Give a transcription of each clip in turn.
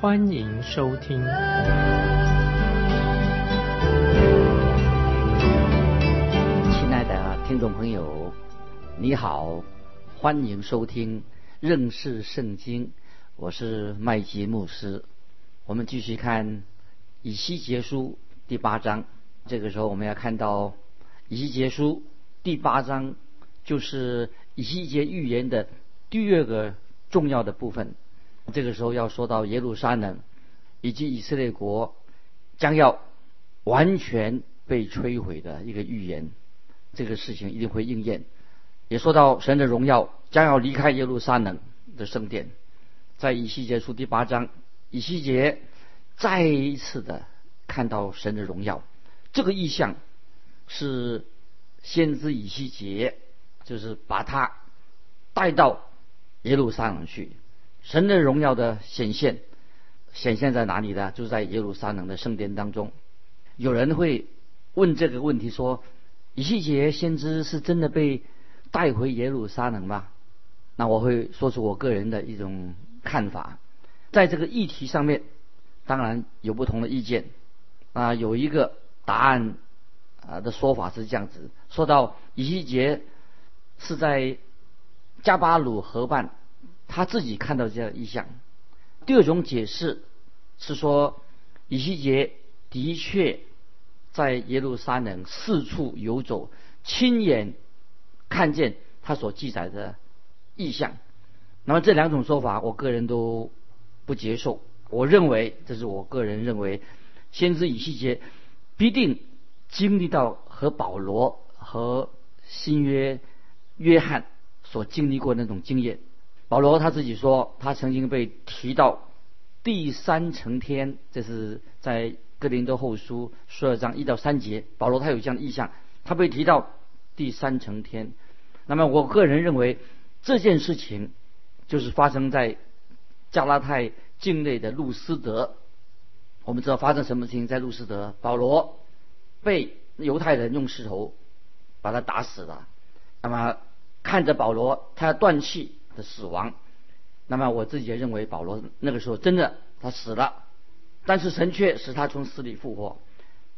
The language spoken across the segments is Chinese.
欢迎收听。亲爱的听众朋友，你好，欢迎收听认识圣经，我是麦基牧师。我们继续看以西结书第八章，这个时候我们要看到以西结书。第八章就是以西结预言的第二个重要的部分。这个时候要说到耶路撒冷以及以色列国将要完全被摧毁的一个预言，这个事情一定会应验。也说到神的荣耀将要离开耶路撒冷的圣殿。在以西结书第八章，以西结再一次的看到神的荣耀，这个意象是。先知以西结就是把他带到耶路撒冷去，神的荣耀的显现显现在哪里呢？就是在耶路撒冷的圣殿当中。有人会问这个问题说：以西结先知是真的被带回耶路撒冷吗？那我会说出我个人的一种看法，在这个议题上面，当然有不同的意见啊，有一个答案。啊的说法是这样子，说到以西结是在加巴鲁河畔，他自己看到这样的意象。第二种解释是说，以西结的确在耶路撒冷四处游走，亲眼看见他所记载的意象。那么这两种说法，我个人都不接受。我认为，这是我个人认为，先知以西结必定。经历到和保罗和新约约翰所经历过那种经验，保罗他自己说，他曾经被提到第三层天，这是在哥林多后书十二章一到三节，保罗他有这样的意向，他被提到第三层天。那么我个人认为这件事情就是发生在加拉太境内的路斯德。我们知道发生什么事情在路斯德，保罗。被犹太人用石头把他打死了。那么看着保罗他要断气死亡，那么我自己也认为保罗那个时候真的他死了，但是神却使他从死里复活。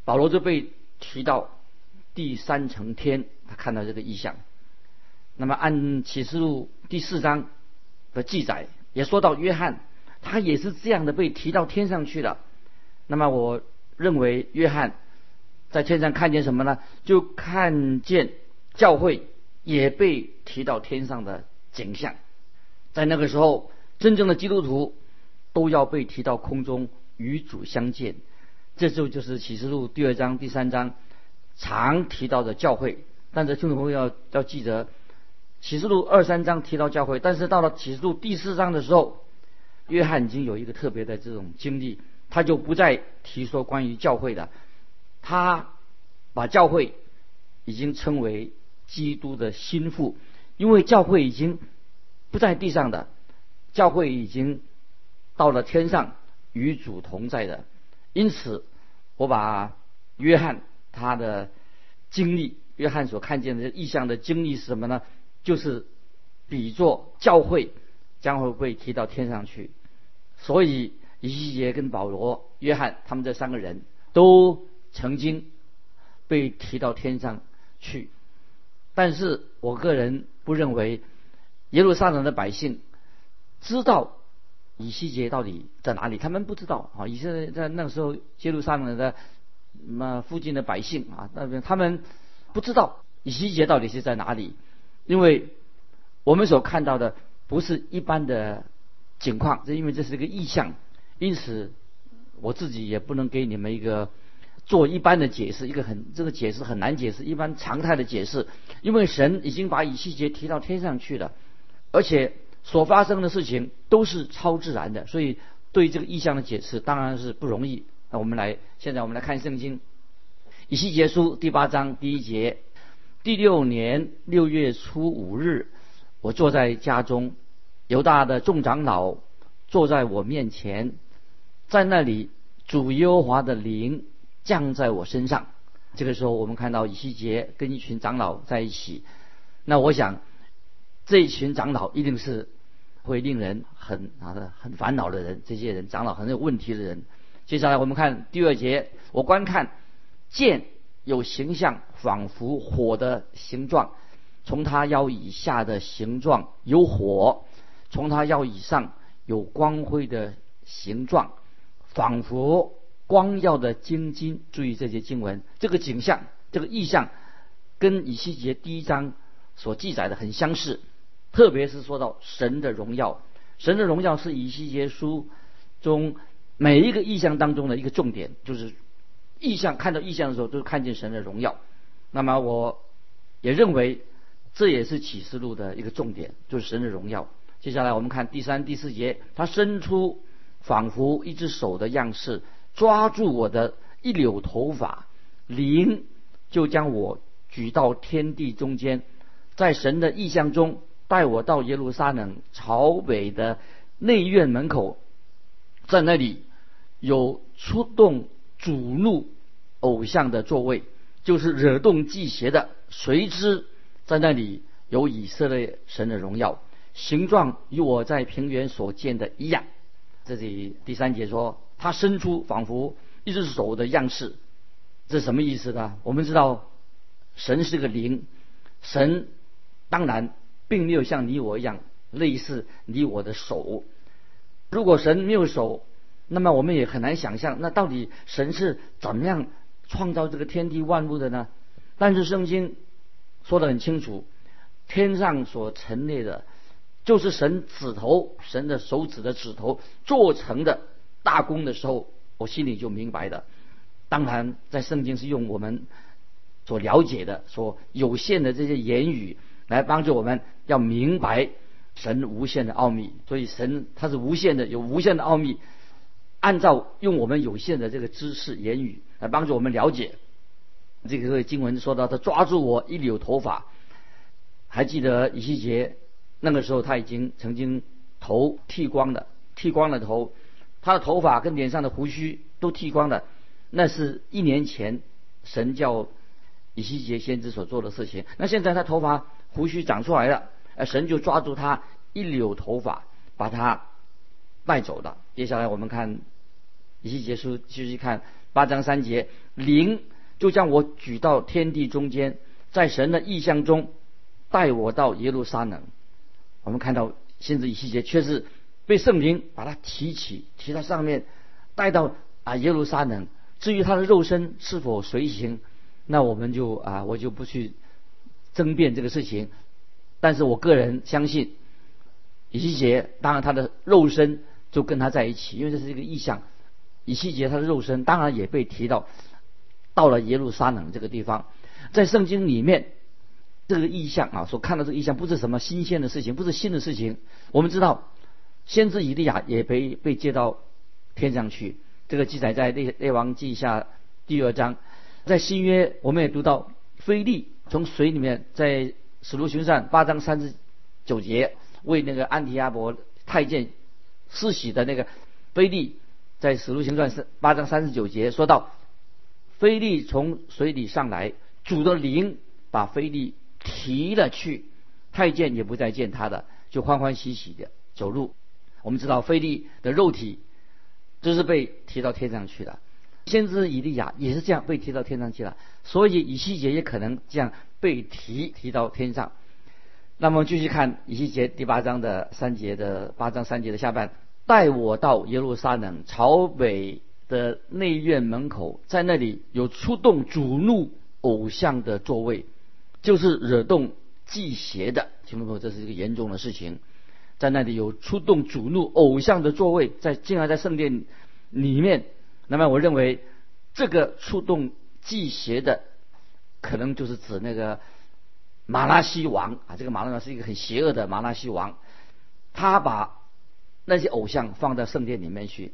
保罗就被提到第三层天，他看到这个异象。那么按启示录第四章的记载，也说到约翰，他也是这样的被提到天上去了。那么我认为约翰。在天上看见什么呢？就看见教会也被提到天上的景象。在那个时候，真正的基督徒都要被提到空中与主相见。这就就是启示录第二章、第三章常提到的教会。但是听众朋友要要记得，启示录二三章提到教会，但是到了启示录第四章的时候，约翰已经有一个特别的这种经历，他就不再提说关于教会的。他把教会已经称为基督的心腹，因为教会已经不在地上的，教会已经到了天上与主同在的。因此，我把约翰他的经历，约翰所看见的异象的经历是什么呢？就是比作教会将会被提到天上去。所以，以西结跟保罗、约翰他们这三个人都。曾经被提到天上去，但是我个人不认为耶路撒冷的百姓知道以西结到底在哪里，他们不知道啊。以色列在那个时候耶路撒冷的那附近的百姓啊，那边他们不知道以西结到底是在哪里，因为我们所看到的不是一般的情况，这因为这是一个意象，因此我自己也不能给你们一个。做一般的解释，一个很这个解释很难解释，一般常态的解释，因为神已经把以西结提到天上去了，而且所发生的事情都是超自然的，所以对这个意象的解释当然是不容易那我们来，现在我们来看圣经，以西结书第八章第一节，第六年六月初五日，我坐在家中，犹大的众长老坐在我面前，在那里主耶和华的灵降在我身上。这个时候，我们看到以西结跟一群长老在一起。那我想，这一群长老一定是会令人很啊的很烦恼的人。这些人长老很有问题的人。接下来我们看第二节，我观看剑有形象，仿佛火的形状；从他腰以下的形状有火，从他腰以上有光辉的形状，仿佛。光耀的金金，注意这些经文，这个景象，这个意象，跟以西结第一章所记载的很相似。特别是说到神的荣耀，神的荣耀是以西结书中每一个意象当中的一个重点，就是意象看到意象的时候，都看见神的荣耀。那么我也认为这也是启示录的一个重点，就是神的荣耀。接下来我们看第三、第四节，他伸出仿佛一只手的样式。抓住我的一绺头发，灵就将我举到天地中间，在神的意象中带我到耶路撒冷朝北的内院门口，在那里有出动主怒偶像的座位，就是惹动祭邪的。谁知在那里有以色列神的荣耀，形状与我在平原所见的一样。这里第三节说。他伸出仿佛一只手的样式，这什么意思呢？我们知道，神是个灵，神当然并没有像你我一样类似你我的手。如果神没有手，那么我们也很难想象，那到底神是怎么样创造这个天地万物的呢？但是圣经说得很清楚，天上所陈列的，就是神指头，神的手指的指头做成的。大功的时候，我心里就明白的。当然，在圣经是用我们所了解的、所有限的这些言语来帮助我们，要明白神无限的奥秘。所以，神他是无限的，有无限的奥秘。按照用我们有限的这个知识言语来帮助我们了解。这个经文说到，他抓住我一绺头发，还记得以西结那个时候他已经曾经头剃光了，剃光了头。他的头发跟脸上的胡须都剃光了，那是一年前神叫以西结先知所做的事情。那现在他头发胡须长出来了，呃，神就抓住他一绺头发，把他带走了。接下来我们看以西结书继续看八章三节，灵就将我举到天地中间，在神的意象中带我到耶路撒冷。我们看到先知以西结却是。被圣灵把他提起，提到上面，带到啊耶路撒冷。至于他的肉身是否随行，那我们就啊我就不去争辩这个事情。但是我个人相信，以西结当然他的肉身就跟他在一起，因为这是一个意象。以西结他的肉身当然也被提到到了耶路撒冷这个地方。在圣经里面，这个意象啊所看到这个意象不是什么新鲜的事情，不是新的事情。我们知道。先知以利亚也被被接到天上去，这个记载在列列王记下第二章。在新约，我们也读到菲利从水里面在使徒行传八章三十九节为那个安提阿伯太监施洗的那个菲利，在使徒行传是八章三十九节说到，菲利从水里上来，主的灵把菲利提了去，太监也不再见他的，就欢欢喜喜的走路。我们知道，菲利的肉体就是被提到天上去了。先知以利亚也是这样被提到天上去了，所以以西结也可能这样被提提到天上。那么继续看以西结第八章的三节的八章三节的下半，带我到耶路撒冷朝北的内院门口，在那里有出动主怒偶像的座位，就是惹动祭邪的。听众朋友，这是一个严重的事情。在那里有出动主怒偶像的座位，在竟然在圣殿里面。那么我认为，这个触动祭邪的，可能就是指那个马拉西王啊。这个马拉西是一个很邪恶的马拉西王，他把那些偶像放到圣殿里面去。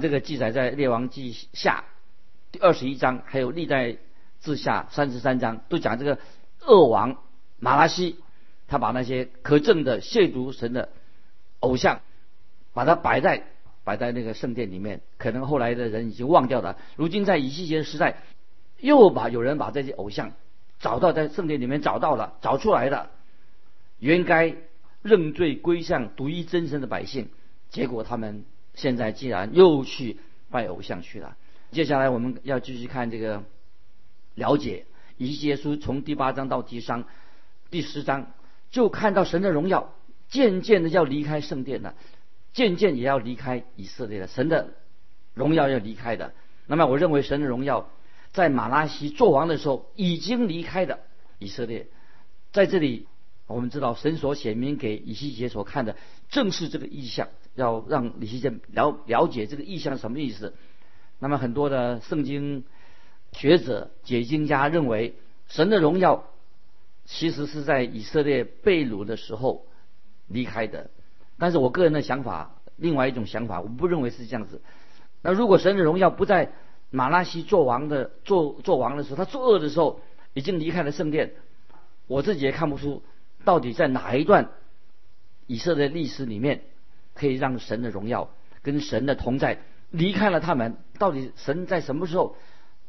这个记载在列王记下第二十一章，还有历代志下三十三章，都讲这个恶王马拉西，他把那些可憎的亵渎神的偶像，把它摆在摆在那个圣殿里面。可能后来的人已经忘掉了。如今在以西结时代，又把有人把这些偶像找到在圣殿里面找到了，找出来了，原该认罪归向独一真神的百姓，结果他们。现在竟然又去拜偶像去了，接下来我们要继续看这个了解以西结书从第八章到第三第十章，就看到神的荣耀渐渐的要离开圣殿了，渐渐也要离开以色列了。神的荣耀要离开的。那么我认为神的荣耀在马拉西做王的时候已经离开的以色列，在这里我们知道神所显明给以西结所看的正是这个意象。要让李希健了了解这个意象什么意思。那么很多的圣经学者、解经家认为，神的荣耀其实是在以色列被掳的时候离开的。但是我个人的想法，另外一种想法，我不认为是这样子。那如果神的荣耀不在马拉西做王的做做王的时候，他作恶的时候已经离开了圣殿，我自己也看不出到底在哪一段以色列历史里面。可以让神的荣耀跟神的同在离开了他们。到底神在什么时候，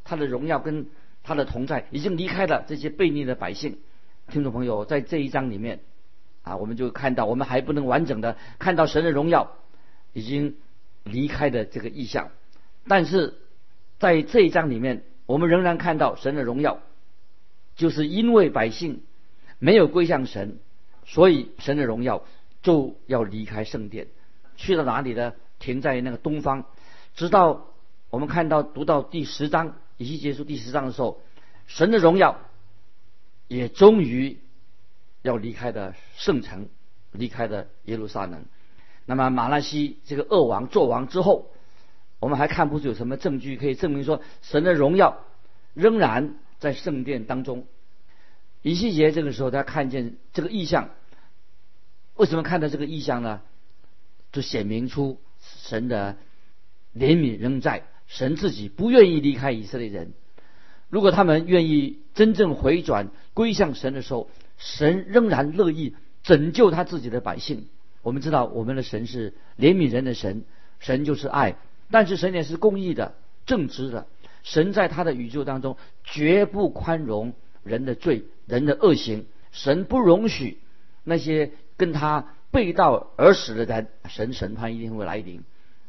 他的荣耀跟他的同在已经离开了这些悖逆的百姓？听众朋友，在这一章里面啊，我们就看到，我们还不能完整的看到神的荣耀已经离开的这个意象。但是在这一章里面，我们仍然看到神的荣耀，就是因为百姓没有归向神，所以神的荣耀就要离开圣殿。去到哪里呢？停在那个东方，直到我们看到读到第十章，以及结束第十章的时候，神的荣耀也终于要离开的圣城，离开的耶路撒冷。那么马拉西这个恶王做王之后，我们还看不出有什么证据可以证明说神的荣耀仍然在圣殿当中。以西结这个时候他看见这个异象，为什么看到这个异象呢？就显明出神的怜悯仍在，神自己不愿意离开以色列人。如果他们愿意真正回转归向神的时候，神仍然乐意拯救他自己的百姓。我们知道我们的神是怜悯人的神，神就是爱，但是神也是公义的、正直的。神在他的宇宙当中绝不宽容人的罪、人的恶行，神不容许那些跟他。背道而驰的人，神审判一定会来临。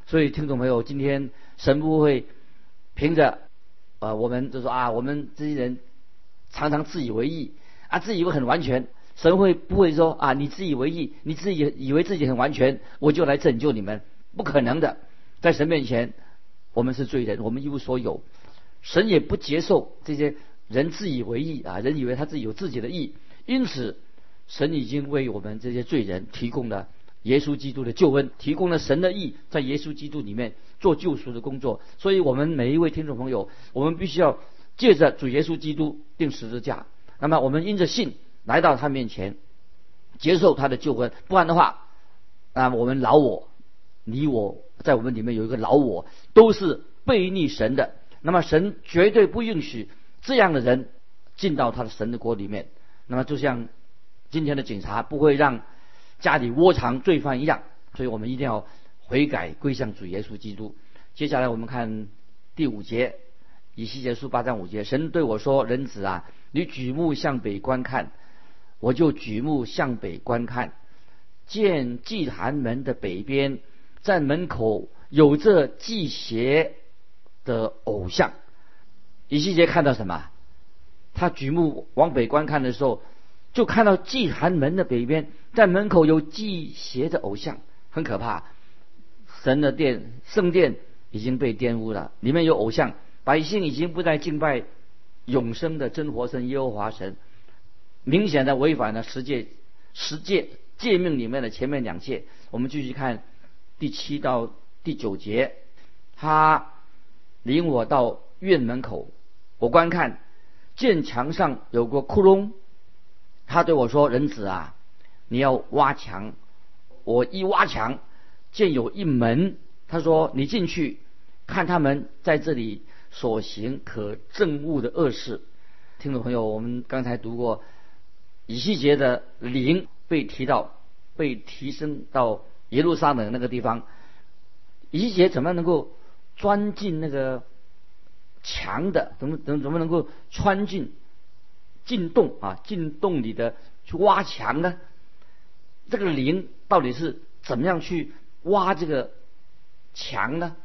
所以听众朋友，今天神不会凭着啊，我们就说啊，我们这些人常常自以为意啊，自以为很完全。神会不会说啊，你自以为意，你自己以为自己很完全，我就来拯救你们？不可能的，在神面前，我们是罪人，我们一无所有。神也不接受这些人自以为意啊，人以为他自己有自己的意，因此。神已经为我们这些罪人提供了耶稣基督的救恩，提供了神的意，在耶稣基督里面做救赎的工作。所以，我们每一位听众朋友，我们必须要借着主耶稣基督定十字架。那么，我们因着信来到他面前，接受他的救恩。不然的话，那我们老我，你我在我们里面有一个老我，都是背逆神的。那么，神绝对不允许这样的人进到他的神的国里面。那么，就像。今天的警察不会让家里窝藏罪犯一样，所以我们一定要悔改归向主耶稣基督。接下来我们看第五节，以西结书八章五节，神对我说：“人子啊，你举目向北观看，我就举目向北观看，见祭坛门的北边，在门口有着祭邪的偶像。”以西结看到什么？他举目往北观看的时候。就看到祭坛门的北边，在门口有祭邪的偶像，很可怕。神的殿、圣殿已经被玷污了，里面有偶像，百姓已经不再敬拜永生的真活神耶和华神，明显的违反了十诫、十诫诫命里面的前面两诫。我们继续看第七到第九节，他领我到院门口，我观看，见墙上有个窟窿。他对我说：“人子啊，你要挖墙。我一挖墙，见有一门。他说：你进去，看他们在这里所行可憎恶的恶事。听众朋友，我们刚才读过以西结的灵被提到，被提升到耶路撒冷那个地方。以西结怎么能够钻进那个墙的？怎么怎么怎么能够穿进进洞啊？进洞里的去挖墙呢？这个灵到底是怎么样去挖这个墙呢？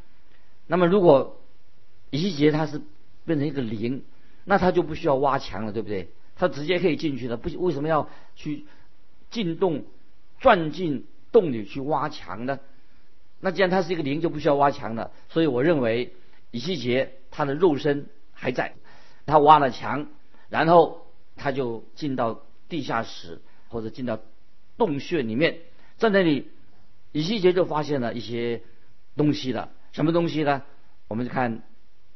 那么如果以西结他是变成一个灵，那他就不需要挖墙了，对不对？他直接可以进去了，不为什么要去进洞钻进洞里去挖墙呢？那既然他是一个灵，就不需要挖墙了。所以我认为以西结他的肉身还在，他挖了墙，然后他就进到地下室或者进到洞穴里面，在那里，以西结就发现了一些东西了。什么东西呢？我们就看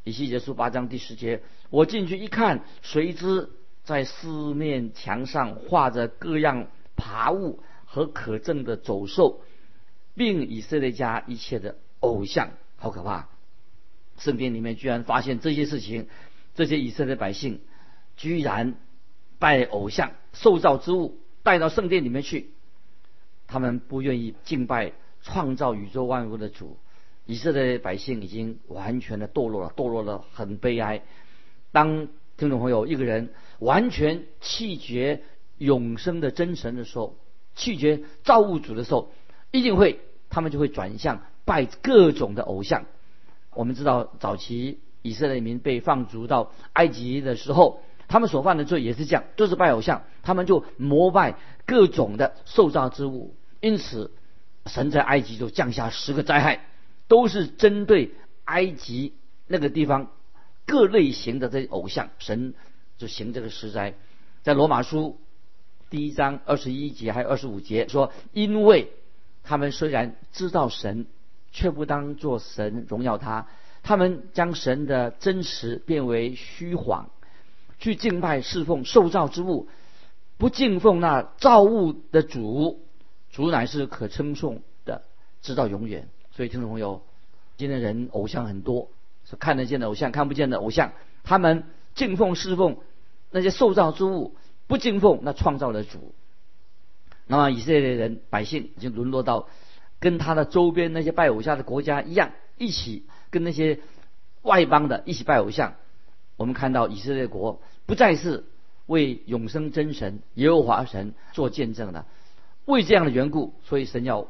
以西结书八章第十节，我进去一看，谁知在四面墙上画着各样爬物和可憎的走兽。并以色列家一切的偶像，好可怕！圣殿里面居然发现这些事情，这些以色列百姓居然拜偶像、受造之物带到圣殿里面去，他们不愿意敬拜创造宇宙万物的主。以色列百姓已经完全的堕落了，堕落了很悲哀。当听众朋友一个人完全弃绝永生的真神的时候，弃绝造物主的时候，一定会。他们就会转向拜各种的偶像。我们知道，早期以色列民被放逐到埃及的时候，他们所犯的罪也是这样，都是拜偶像。他们就膜拜各种的受造之物。因此，神在埃及就降下十个灾害，都是针对埃及那个地方各类型的这些偶像。神就行这个实灾。在罗马书第一章二十一节还有二十五节说，因为。他们虽然知道神，却不当做神荣耀他。他们将神的真实变为虚谎，去敬拜侍奉受造之物，不敬奉那造物的主。主乃是可称颂的，直到永远。所以听众朋友，今天人偶像很多，是看得见的偶像，看不见的偶像。他们敬奉侍奉那些受造之物，不敬奉那创造的主。那么以色列人百姓已经沦落到跟他的周边那些拜偶像的国家一样，一起跟那些外邦的一起拜偶像。我们看到以色列国不再是为永生真神耶和华神做见证的，为这样的缘故，所以神要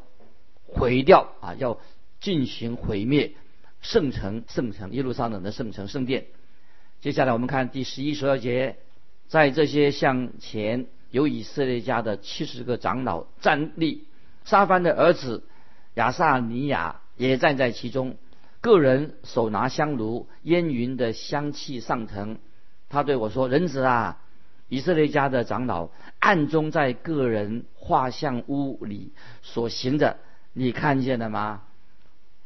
毁掉啊，要进行毁灭圣城圣城耶路撒冷的圣城圣殿。接下来我们看第十一十二节，在这些向前。有以色列家的七十个长老站立，沙番的儿子亚萨尼亚也站在其中，个人手拿香炉，烟云的香气上腾。他对我说：“人子啊，以色列家的长老暗中在个人画像屋里所行的，你看见了吗？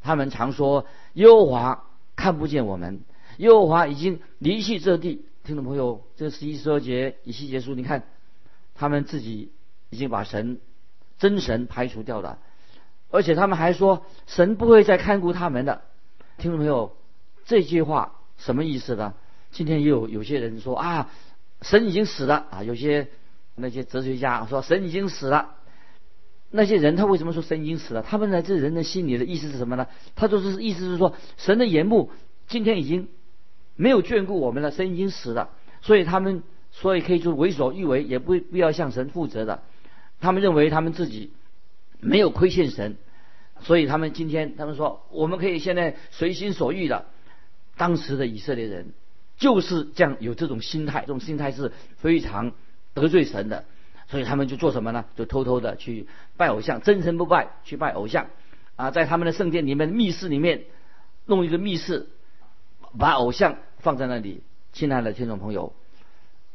他们常说耶和华看不见我们，耶和华已经离弃这地。听众朋友，这十一十二节以西结束，你看。”他们自己已经把神真神排除掉了，而且他们还说神不会再看顾他们的。听众朋友，这句话什么意思呢？今天也有有些人说啊，神已经死了啊。有些那些哲学家说神已经死了。那些人他为什么说神已经死了？他们在这人的心里的意思是什么呢？他说是意思是说神的眼目今天已经没有眷顾我们了，神已经死了，所以他们。所以可以就为所欲为，也不必要向神负责的。他们认为他们自己没有亏欠神，所以他们今天他们说我们可以现在随心所欲的。当时的以色列人就是这样有这种心态，这种心态是非常得罪神的。所以他们就做什么呢？就偷偷的去拜偶像，真神不拜，去拜偶像。啊，在他们的圣殿里面密室里面弄一个密室，把偶像放在那里。亲爱的听众朋友。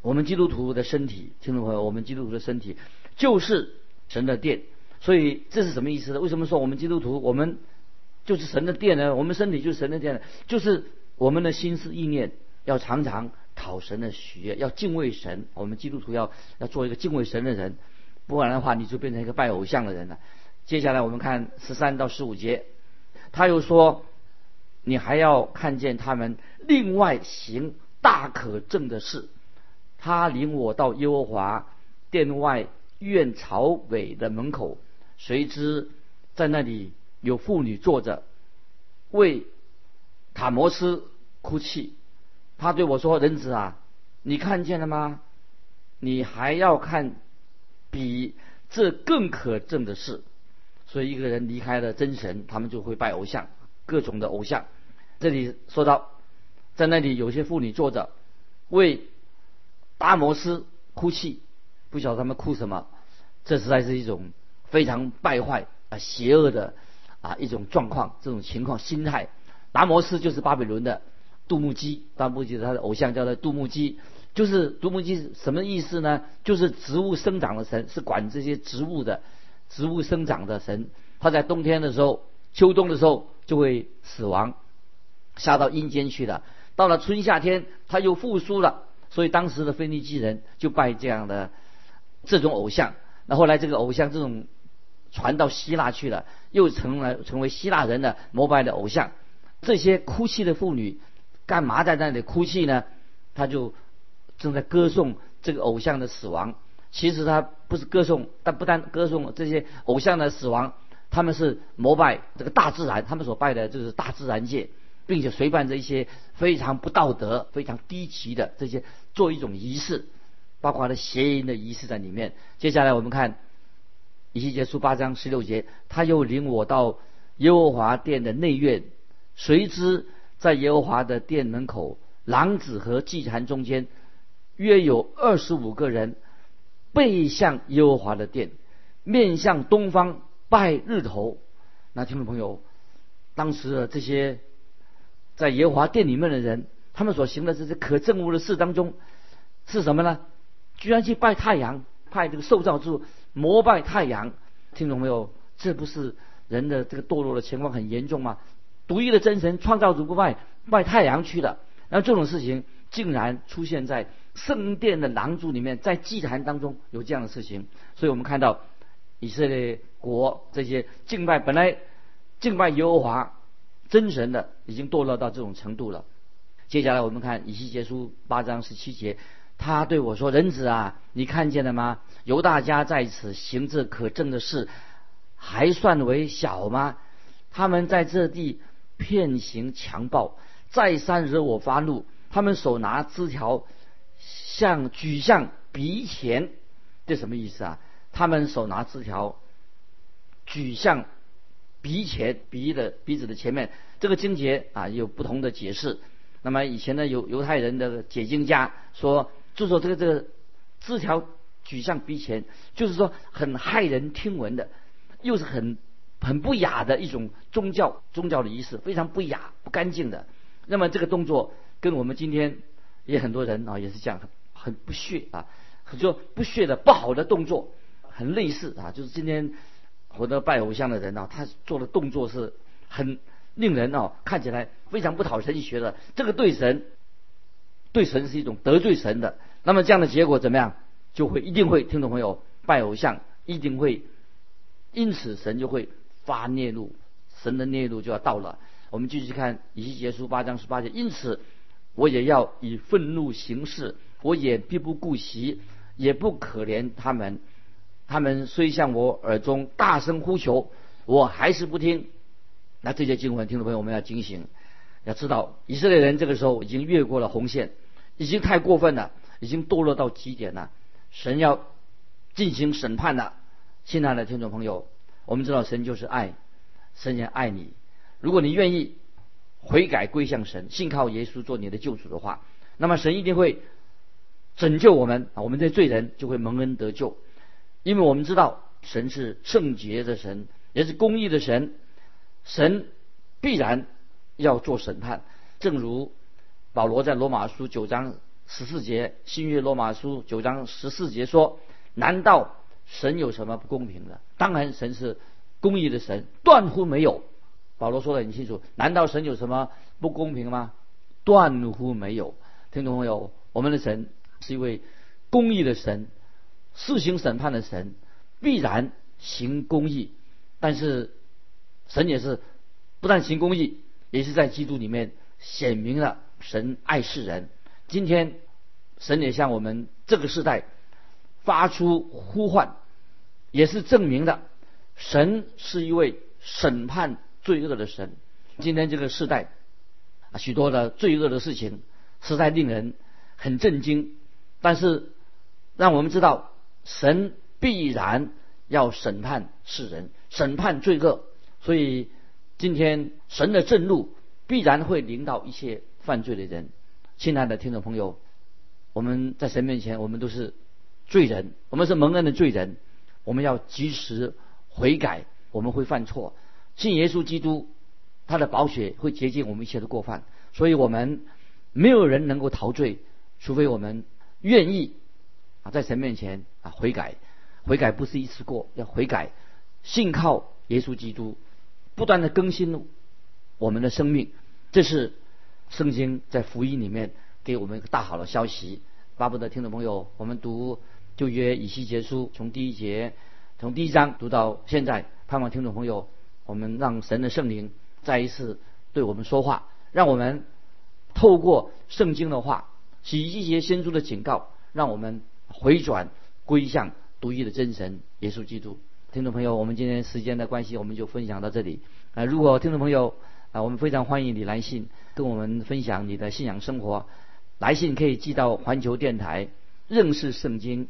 我们基督徒的身体，听众朋友，我们基督徒的身体就是神的殿，所以这是什么意思呢？为什么说我们基督徒我们就是神的殿呢？我们身体就是神的殿呢，就是我们的心思意念要常常讨神的喜悦，要敬畏神。我们基督徒要要做一个敬畏神的人，不然的话你就变成一个拜偶像的人了。接下来我们看十三到十五节，他又说：“你还要看见他们另外行大可证的事。他领我到耶和华殿外院朝尾的门口，谁知在那里有妇女坐着，为塔摩斯哭泣。他对我说：“人子啊，你看见了吗？你还要看比这更可证的事。”所以一个人离开了真神，他们就会拜偶像，各种的偶像。这里说到，在那里有些妇女坐着，为达摩斯哭泣，不晓得他们哭什么。这实在是一种非常败坏啊、邪恶的啊一种状况，这种情况心态。达摩斯就是巴比伦的杜牧基，杜牧基他的偶像叫做杜牧基，就是杜牧基什么意思呢？就是植物生长的神，是管这些植物的。植物生长的神，他在冬天的时候、秋冬的时候就会死亡，下到阴间去了。到了春夏天，他又复苏了。所以当时的腓尼基人就拜这样的这种偶像。那后来这个偶像这种传到希腊去了，又成了成为希腊人的膜拜的偶像。这些哭泣的妇女干嘛在那里哭泣呢？他就正在歌颂这个偶像的死亡。其实他不是歌颂，但不但歌颂这些偶像的死亡，他们是膜拜这个大自然，他们所拜的就是大自然界，并且随伴着一些非常不道德、非常低级的这些做一种仪式，包括的邪淫的仪式在里面。接下来我们看以西结书八章十六节，他又领我到耶和华殿的内院，谁知在耶和华的殿门口，狼子和祭坛中间，约有二十五个人。背向耶和华的殿，面向东方拜日头。那听众朋友，当时的这些在耶和华殿里面的人，他们所行的这些可憎恶的事当中，是什么呢？居然去拜太阳，拜这个受造之膜拜太阳。听懂没有，这不是人的这个堕落的情况很严重吗？独一的真神创造主不拜，拜太阳去了。那这种事情竟然出现在。圣殿的廊柱里面，在祭坛当中有这样的事情，所以我们看到以色列国这些敬拜本来敬拜耶和华真神的，已经堕落到这种程度了。接下来我们看以西结书八章十七节，他对我说：“人子啊，你看见了吗？犹大家在此行这可憎的事，还算为小吗？他们在这地骗行强暴，再三惹我发怒，他们手拿枝条。”像举向鼻前，这什么意思啊？他们手拿枝条，举向鼻前，鼻的鼻子的前面。这个经节啊有不同的解释。那么以前呢，犹犹太人的解经家说，就说这个这个枝条举向鼻前，就是说很骇人听闻的，又是很很不雅的一种宗教宗教的仪式，非常不雅不干净的。那么这个动作跟我们今天也很多人啊也是这样。很不屑啊，很就不屑的不好的动作，很类似啊，就是今天很多拜偶像的人啊，他做的动作是很令人哦看起来非常不讨神喜的。这个对神，对神是一种得罪神的。那么这样的结果怎么样？就会一定会听众朋友拜偶像，一定会因此神就会发孽怒，神的孽怒就要到了。我们继续看以西结书八章十八节，因此我也要以愤怒行事。我也必不顾惜，也不可怜他们。他们虽向我耳中大声呼求，我还是不听。那这些经文，听众朋友，我们要警醒，要知道以色列人这个时候已经越过了红线，已经太过分了，已经堕落到极点了。神要进行审判了。亲爱的听众朋友，我们知道神就是爱，神也爱你。如果你愿意悔改归向神，信靠耶稣做你的救主的话，那么神一定会。拯救我们！我们这罪人就会蒙恩得救，因为我们知道神是圣洁的神，也是公义的神，神必然要做审判。正如保罗在罗马书九章十四节，新约罗马书九章十四节说：“难道神有什么不公平的？当然，神是公义的神，断乎没有。”保罗说的很清楚：“难道神有什么不公平吗？断乎没有。”听众朋友，我们的神。是一位公义的神，施行审判的神，必然行公义。但是神也是不但行公义，也是在基督里面显明了神爱世人。今天神也向我们这个时代发出呼唤，也是证明了神是一位审判罪恶的神。今天这个时代，许多的罪恶的事情实在令人很震惊，但是让我们知道神必然要审判世人，审判罪恶。所以今天神的震怒必然会临到一切犯罪的人。亲爱的听众朋友，我们在神面前，我们都是罪人，我们是蒙恩的罪人，我们要及时悔改。我们会犯错，信耶稣基督，他的宝血会洁净我们一切的过犯。所以我们没有人能够逃罪，除非我们愿意啊，在神面前啊悔改。悔改不是一次过，要悔改，信靠耶稣基督，不断的更新我们的生命。这是。圣经在福音里面给我们一个大好的消息，巴不得听众朋友，我们读旧约以西结书，从第一节，从第一章读到现在，盼望听众朋友，我们让神的圣灵再一次对我们说话，让我们透过圣经的话，以西结先出的警告，让我们回转归向独一的真神耶稣基督。听众朋友，我们今天时间的关系，我们就分享到这里。啊，如果听众朋友啊，我们非常欢迎你来信。跟我们分享你的信仰生活，来信可以寄到环球电台认识圣经